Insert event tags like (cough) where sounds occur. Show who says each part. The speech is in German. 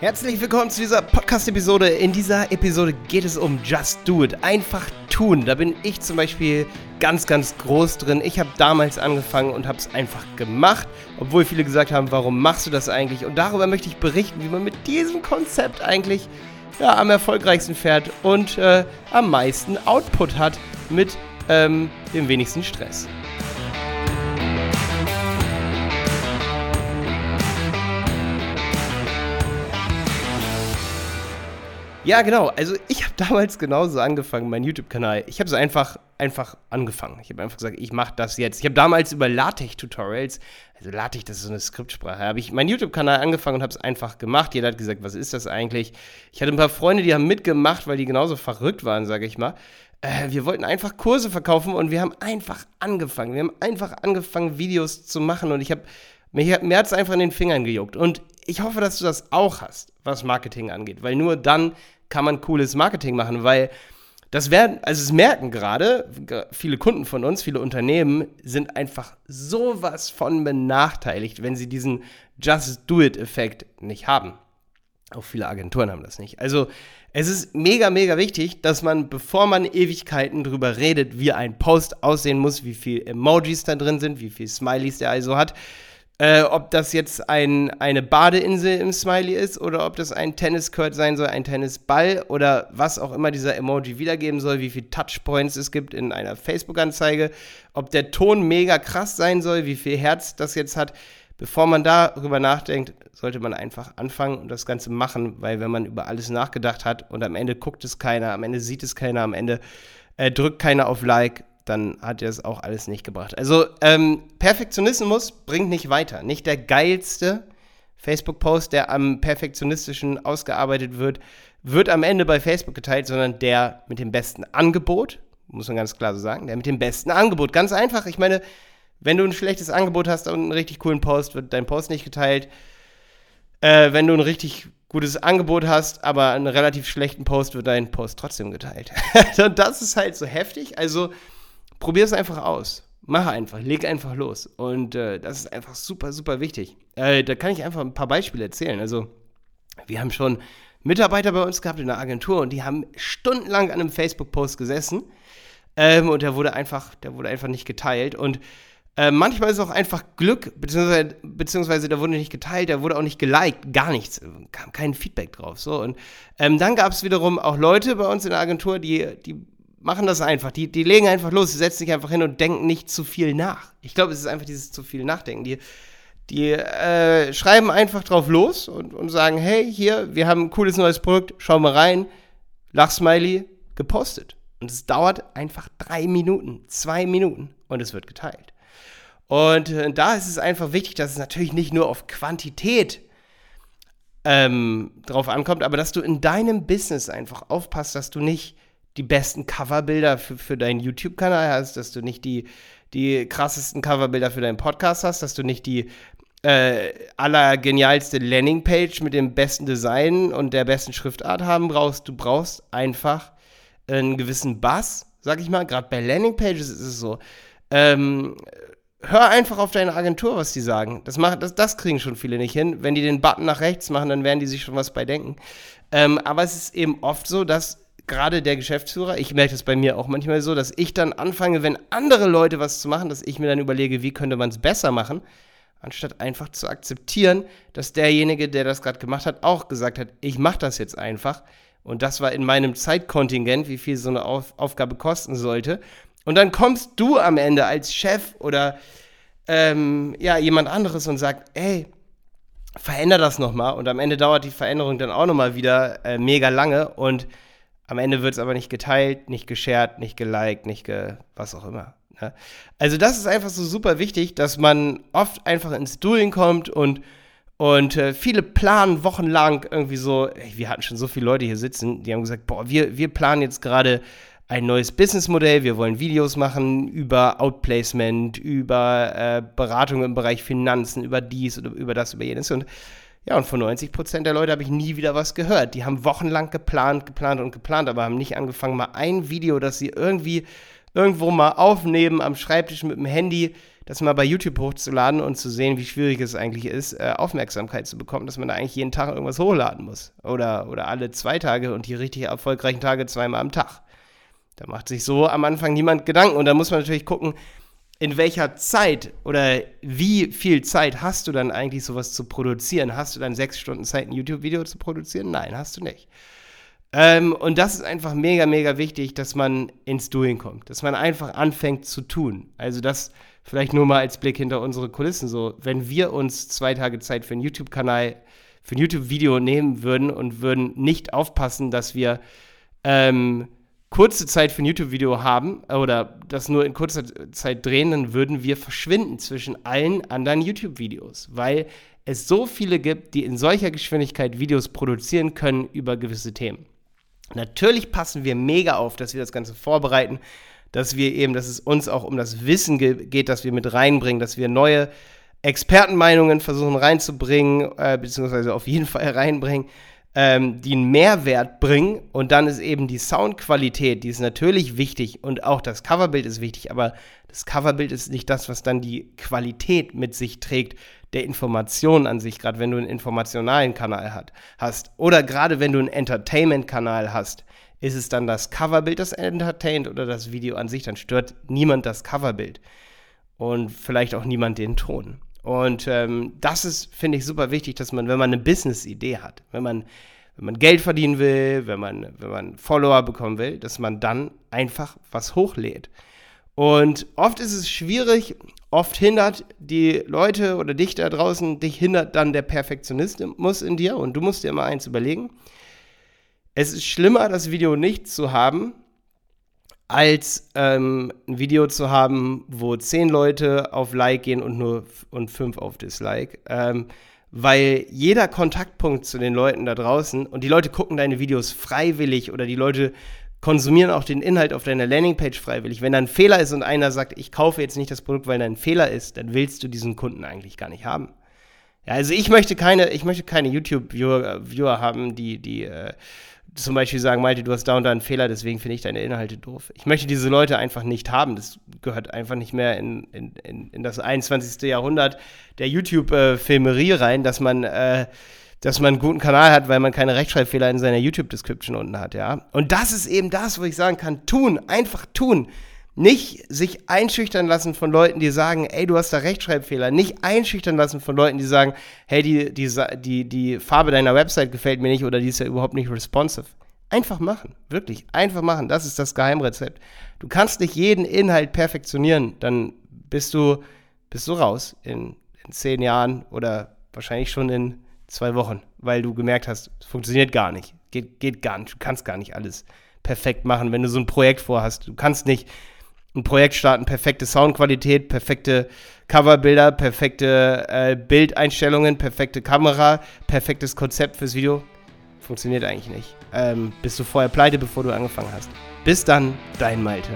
Speaker 1: Herzlich willkommen zu dieser Podcast-Episode. In dieser Episode geht es um Just Do It. Einfach tun. Da bin ich zum Beispiel ganz, ganz groß drin. Ich habe damals angefangen und habe es einfach gemacht, obwohl viele gesagt haben, warum machst du das eigentlich? Und darüber möchte ich berichten, wie man mit diesem Konzept eigentlich ja, am erfolgreichsten fährt und äh, am meisten Output hat mit ähm, dem wenigsten Stress. Ja, genau. Also ich habe (laughs) damals genauso angefangen, meinen YouTube-Kanal. Ich habe so einfach, einfach angefangen. Ich habe einfach gesagt, ich mache das jetzt. Ich habe damals über LaTeX-Tutorials, also LaTeX, das ist so eine Skriptsprache, habe ich meinen YouTube-Kanal angefangen und habe es einfach gemacht. Jeder hat gesagt, was ist das eigentlich? Ich hatte ein paar Freunde, die haben mitgemacht, weil die genauso verrückt waren, sage ich mal. Äh, wir wollten einfach Kurse verkaufen und wir haben einfach angefangen. Wir haben einfach angefangen, Videos zu machen und ich habe mir, hat es einfach in den Fingern gejuckt. Und ich hoffe, dass du das auch hast, was Marketing angeht, weil nur dann kann man cooles Marketing machen, weil das werden, also es merken gerade viele Kunden von uns, viele Unternehmen sind einfach sowas von benachteiligt, wenn sie diesen Just Do It-Effekt nicht haben. Auch viele Agenturen haben das nicht. Also es ist mega, mega wichtig, dass man, bevor man Ewigkeiten drüber redet, wie ein Post aussehen muss, wie viele Emojis da drin sind, wie viele Smileys der also hat, äh, ob das jetzt ein, eine Badeinsel im Smiley ist oder ob das ein Tenniscourt sein soll, ein Tennisball oder was auch immer dieser Emoji wiedergeben soll, wie viele Touchpoints es gibt in einer Facebook-Anzeige, ob der Ton mega krass sein soll, wie viel Herz das jetzt hat. Bevor man darüber nachdenkt, sollte man einfach anfangen und das Ganze machen, weil wenn man über alles nachgedacht hat und am Ende guckt es keiner, am Ende sieht es keiner, am Ende äh, drückt keiner auf Like, dann hat er es auch alles nicht gebracht. Also ähm, Perfektionismus bringt nicht weiter. Nicht der geilste Facebook-Post, der am perfektionistischen ausgearbeitet wird, wird am Ende bei Facebook geteilt, sondern der mit dem besten Angebot, muss man ganz klar so sagen, der mit dem besten Angebot. Ganz einfach. Ich meine, wenn du ein schlechtes Angebot hast und einen richtig coolen Post, wird dein Post nicht geteilt. Äh, wenn du ein richtig gutes Angebot hast, aber einen relativ schlechten Post, wird dein Post trotzdem geteilt. (laughs) und das ist halt so heftig. Also probier es einfach aus. Mach einfach, leg einfach los. Und äh, das ist einfach super, super wichtig. Äh, da kann ich einfach ein paar Beispiele erzählen. Also, wir haben schon Mitarbeiter bei uns gehabt in der Agentur und die haben stundenlang an einem Facebook-Post gesessen. Ähm, und der wurde einfach, der wurde einfach nicht geteilt. Und äh, manchmal ist es auch einfach Glück, beziehungsweise, beziehungsweise der wurde nicht geteilt, der wurde auch nicht geliked, gar nichts, kam kein Feedback drauf. So. Und ähm, dann gab es wiederum auch Leute bei uns in der Agentur, die, die machen das einfach. Die, die legen einfach los, sie setzen sich einfach hin und denken nicht zu viel nach. Ich glaube, es ist einfach dieses zu viel Nachdenken. Die, die äh, schreiben einfach drauf los und, und sagen, hey, hier, wir haben ein cooles neues Produkt, schau mal rein, Lachsmiley, gepostet. Und es dauert einfach drei Minuten, zwei Minuten und es wird geteilt. Und äh, da ist es einfach wichtig, dass es natürlich nicht nur auf Quantität ähm, drauf ankommt, aber dass du in deinem Business einfach aufpasst, dass du nicht die besten Coverbilder für, für deinen YouTube-Kanal hast, dass du nicht die, die krassesten Coverbilder für deinen Podcast hast, dass du nicht die äh, allergenialste Landingpage mit dem besten Design und der besten Schriftart haben brauchst. Du brauchst einfach einen gewissen Bass, sag ich mal. Gerade bei Landingpages ist es so. Ähm, hör einfach auf deine Agentur, was die sagen. Das, machen, das, das kriegen schon viele nicht hin. Wenn die den Button nach rechts machen, dann werden die sich schon was bei denken. Ähm, aber es ist eben oft so, dass gerade der Geschäftsführer, ich merke das bei mir auch manchmal so, dass ich dann anfange, wenn andere Leute was zu machen, dass ich mir dann überlege, wie könnte man es besser machen, anstatt einfach zu akzeptieren, dass derjenige, der das gerade gemacht hat, auch gesagt hat, ich mache das jetzt einfach. Und das war in meinem Zeitkontingent, wie viel so eine Auf Aufgabe kosten sollte. Und dann kommst du am Ende als Chef oder ähm, ja, jemand anderes und sagt, ey, veränder das nochmal. Und am Ende dauert die Veränderung dann auch nochmal wieder äh, mega lange. Und am Ende wird es aber nicht geteilt, nicht geshared, nicht geliked, nicht ge was auch immer. Ne? Also das ist einfach so super wichtig, dass man oft einfach ins Doing kommt und und äh, viele planen wochenlang irgendwie so, ey, wir hatten schon so viele Leute hier sitzen, die haben gesagt, boah, wir, wir planen jetzt gerade ein neues Businessmodell, wir wollen Videos machen über Outplacement, über äh, Beratung im Bereich Finanzen, über dies oder über das, über jenes. Und ja, und von 90 Prozent der Leute habe ich nie wieder was gehört. Die haben wochenlang geplant, geplant und geplant, aber haben nicht angefangen, mal ein Video, das sie irgendwie irgendwo mal aufnehmen am Schreibtisch mit dem Handy, das mal bei YouTube hochzuladen und zu sehen, wie schwierig es eigentlich ist, äh, Aufmerksamkeit zu bekommen, dass man da eigentlich jeden Tag irgendwas hochladen muss. Oder, oder alle zwei Tage und die richtig erfolgreichen Tage zweimal am Tag. Da macht sich so am Anfang niemand Gedanken. Und da muss man natürlich gucken, in welcher Zeit oder wie viel Zeit hast du dann eigentlich sowas zu produzieren? Hast du dann sechs Stunden Zeit, ein YouTube-Video zu produzieren? Nein, hast du nicht. Ähm, und das ist einfach mega, mega wichtig, dass man ins Doing kommt, dass man einfach anfängt zu tun. Also das vielleicht nur mal als Blick hinter unsere Kulissen so. Wenn wir uns zwei Tage Zeit für einen YouTube-Kanal, für ein YouTube-Video nehmen würden und würden nicht aufpassen, dass wir ähm, kurze Zeit für ein YouTube-Video haben oder das nur in kurzer Zeit drehen, dann würden wir verschwinden zwischen allen anderen YouTube-Videos, weil es so viele gibt, die in solcher Geschwindigkeit Videos produzieren können über gewisse Themen. Natürlich passen wir mega auf, dass wir das Ganze vorbereiten, dass wir eben, dass es uns auch um das Wissen geht, dass wir mit reinbringen, dass wir neue Expertenmeinungen versuchen reinzubringen, äh, beziehungsweise auf jeden Fall reinbringen, ähm, die einen Mehrwert bringen. Und dann ist eben die Soundqualität, die ist natürlich wichtig und auch das Coverbild ist wichtig, aber das Coverbild ist nicht das, was dann die Qualität mit sich trägt der Information an sich, gerade wenn du einen informationalen Kanal hat, hast. Oder gerade wenn du einen Entertainment-Kanal hast, ist es dann das Coverbild, das entertaint oder das Video an sich, dann stört niemand das Coverbild. Und vielleicht auch niemand den Ton. Und ähm, das ist, finde ich, super wichtig, dass man, wenn man eine Business-Idee hat, wenn man, wenn man Geld verdienen will, wenn man, wenn man Follower bekommen will, dass man dann einfach was hochlädt. Und oft ist es schwierig, oft hindert die Leute oder dich da draußen, dich hindert dann der Perfektionismus in dir und du musst dir immer eins überlegen. Es ist schlimmer, das Video nicht zu haben, als ähm, ein Video zu haben, wo zehn Leute auf Like gehen und nur und fünf auf Dislike. Ähm, weil jeder Kontaktpunkt zu den Leuten da draußen und die Leute gucken deine Videos freiwillig oder die Leute konsumieren auch den Inhalt auf deiner Landingpage freiwillig. Wenn da ein Fehler ist und einer sagt, ich kaufe jetzt nicht das Produkt, weil da ein Fehler ist, dann willst du diesen Kunden eigentlich gar nicht haben. Ja, also ich möchte keine, ich möchte keine YouTube-Viewer Viewer haben, die, die äh, zum Beispiel sagen, Malte, du hast da und da einen Fehler, deswegen finde ich deine Inhalte doof. Ich möchte diese Leute einfach nicht haben. Das gehört einfach nicht mehr in, in, in, in das 21. Jahrhundert der YouTube-Filmerie rein, dass man, äh, dass man einen guten Kanal hat, weil man keine Rechtschreibfehler in seiner YouTube-Description unten hat, ja. Und das ist eben das, wo ich sagen kann, tun, einfach tun. Nicht sich einschüchtern lassen von Leuten, die sagen, ey, du hast da Rechtschreibfehler. Nicht einschüchtern lassen von Leuten, die sagen, hey, die, die, die, die Farbe deiner Website gefällt mir nicht oder die ist ja überhaupt nicht responsive. Einfach machen, wirklich, einfach machen. Das ist das Geheimrezept. Du kannst nicht jeden Inhalt perfektionieren, dann bist du, bist du raus in, in zehn Jahren oder wahrscheinlich schon in zwei Wochen, weil du gemerkt hast, es funktioniert gar nicht. Geht, geht gar nicht. Du kannst gar nicht alles perfekt machen, wenn du so ein Projekt vorhast. Du kannst nicht ein Projekt starten, perfekte Soundqualität, perfekte Coverbilder, perfekte äh, Bildeinstellungen, perfekte Kamera, perfektes Konzept fürs Video. Funktioniert eigentlich nicht. Ähm, bist du vorher pleite, bevor du angefangen hast. Bis dann, dein Malte.